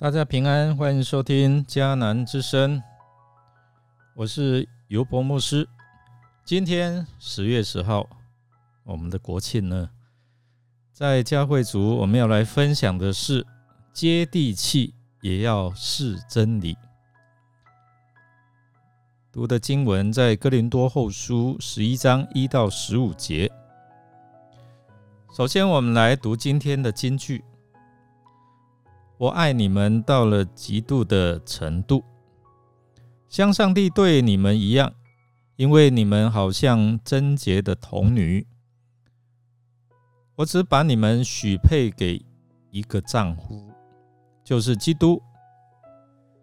大家平安，欢迎收听迦南之声，我是尤伯牧师。今天十月十号，我们的国庆呢，在教会族我们要来分享的是接地气，也要是真理。读的经文在哥林多后书十一章一到十五节。首先，我们来读今天的金句。我爱你们到了极度的程度，像上帝对你们一样，因为你们好像贞洁的童女。我只把你们许配给一个丈夫，就是基督。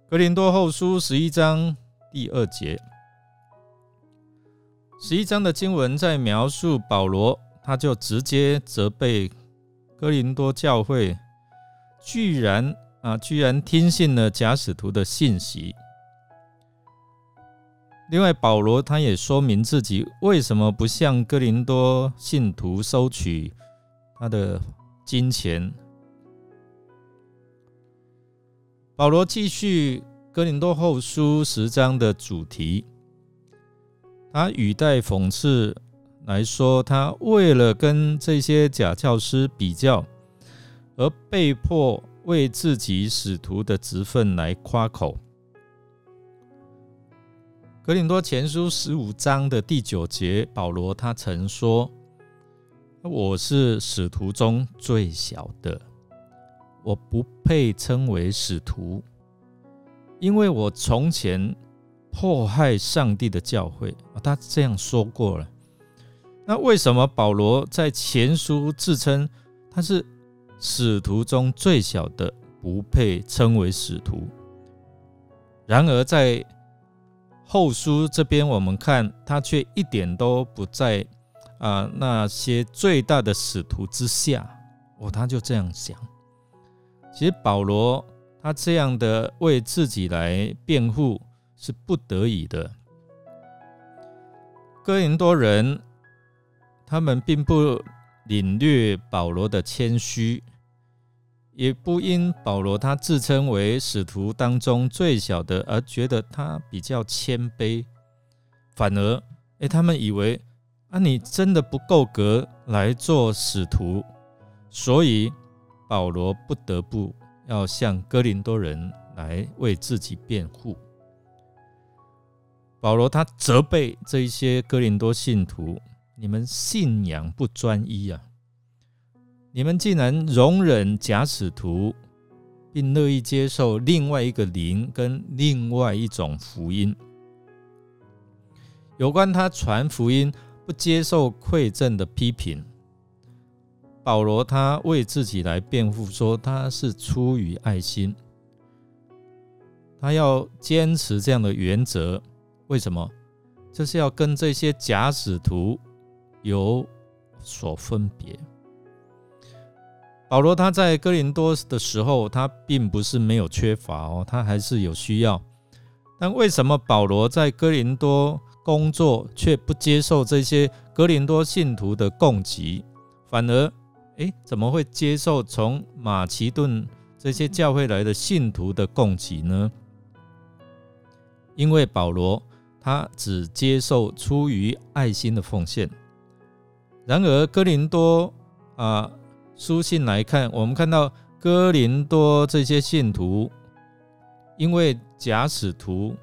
格林多后书十一章第二节，十一章的经文在描述保罗，他就直接责备哥林多教会。居然啊，居然听信了假使徒的信息。另外，保罗他也说明自己为什么不向哥林多信徒收取他的金钱。保罗继续哥林多后书十章的主题，他语带讽刺来说，他为了跟这些假教师比较。而被迫为自己使徒的职分来夸口。格林多前书十五章的第九节，保罗他曾说：“我是使徒中最小的，我不配称为使徒，因为我从前迫害上帝的教会。”他这样说过了。那为什么保罗在前书自称他是？使徒中最小的不配称为使徒。然而在后书这边，我们看他却一点都不在啊那些最大的使徒之下。哦，他就这样想。其实保罗他这样的为自己来辩护是不得已的。哥林多人他们并不。领略保罗的谦虚，也不因保罗他自称为使徒当中最小的而觉得他比较谦卑，反而，哎，他们以为啊，你真的不够格来做使徒，所以保罗不得不要向哥林多人来为自己辩护。保罗他责备这一些哥林多信徒。你们信仰不专一啊！你们既然容忍假使徒，并乐意接受另外一个灵跟另外一种福音。有关他传福音不接受馈赠的批评，保罗他为自己来辩护说他是出于爱心，他要坚持这样的原则。为什么？就是要跟这些假使徒。有所分别。保罗他在哥林多的时候，他并不是没有缺乏哦，他还是有需要。但为什么保罗在哥林多工作，却不接受这些哥林多信徒的供给，反而诶，怎么会接受从马其顿这些教会来的信徒的供给呢？因为保罗他只接受出于爱心的奉献。然而，哥林多啊，书信来看，我们看到哥林多这些信徒，因为假使徒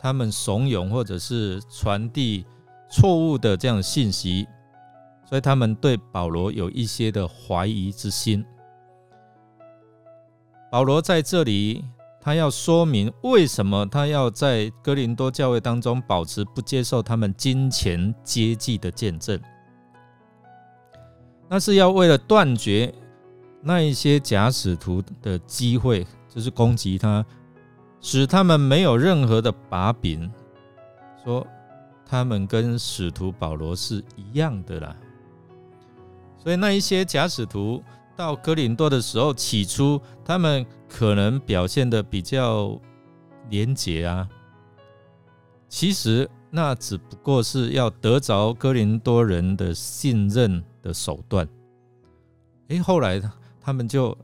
他们怂恿或者是传递错误的这样信息，所以他们对保罗有一些的怀疑之心。保罗在这里，他要说明为什么他要在哥林多教会当中保持不接受他们金钱接济的见证。那是要为了断绝那一些假使徒的机会，就是攻击他，使他们没有任何的把柄，说他们跟使徒保罗是一样的啦。所以那一些假使徒到哥林多的时候，起初他们可能表现的比较廉洁啊，其实那只不过是要得着哥林多人的信任。的手段，哎，后来他们就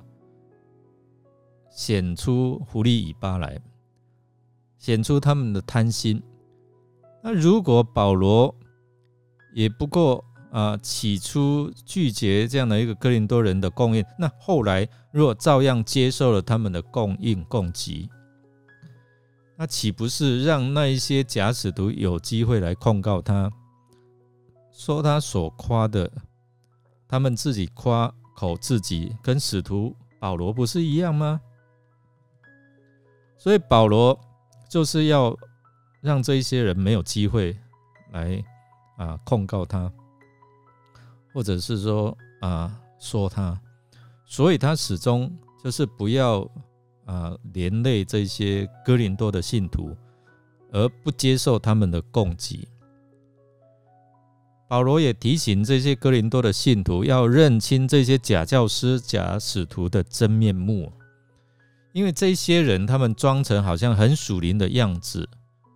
显出狐狸尾巴来，显出他们的贪心。那如果保罗也不过啊，起初拒绝这样的一个哥林多人的供应，那后来如果照样接受了他们的供应供给，那岂不是让那一些假使徒有机会来控告他，说他所夸的，他们自己夸口自己跟使徒保罗不是一样吗？所以保罗就是要。让这一些人没有机会来啊控告他，或者是说啊说他，所以他始终就是不要啊连累这些哥林多的信徒，而不接受他们的供给。保罗也提醒这些哥林多的信徒要认清这些假教师、假使徒的真面目，因为这些人他们装成好像很属灵的样子。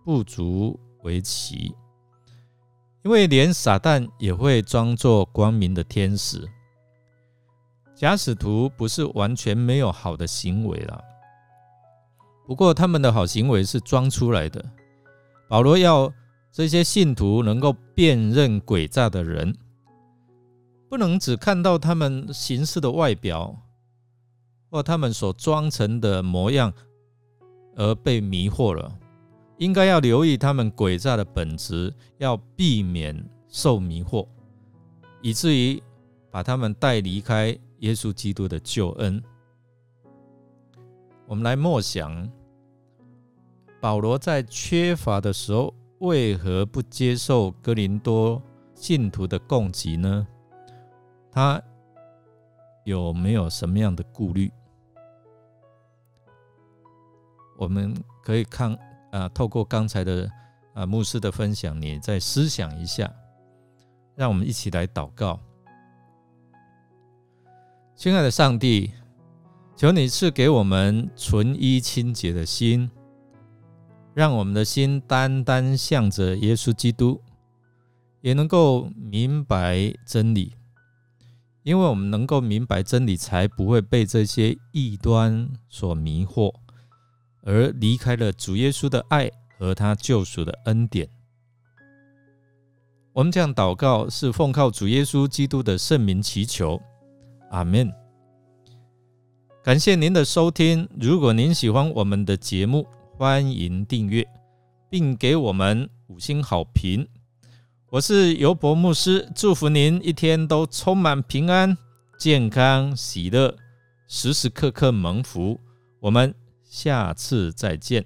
不足为奇，因为连撒旦也会装作光明的天使。假使徒不是完全没有好的行为了，不过他们的好行为是装出来的。保罗要这些信徒能够辨认诡诈的人，不能只看到他们行事的外表或他们所装成的模样而被迷惑了。应该要留意他们诡诈的本质，要避免受迷惑，以至于把他们带离开耶稣基督的救恩。我们来默想，保罗在缺乏的时候，为何不接受哥林多信徒的供给呢？他有没有什么样的顾虑？我们可以看。啊，透过刚才的啊牧师的分享，你再思想一下，让我们一起来祷告。亲爱的上帝，求你赐给我们纯一清洁的心，让我们的心单单向着耶稣基督，也能够明白真理。因为我们能够明白真理，才不会被这些异端所迷惑。而离开了主耶稣的爱和他救赎的恩典。我们这样祷告，是奉靠主耶稣基督的圣名祈求，阿门。感谢您的收听。如果您喜欢我们的节目，欢迎订阅，并给我们五星好评。我是尤伯牧师，祝福您一天都充满平安、健康、喜乐，时时刻刻蒙福。我们。下次再见。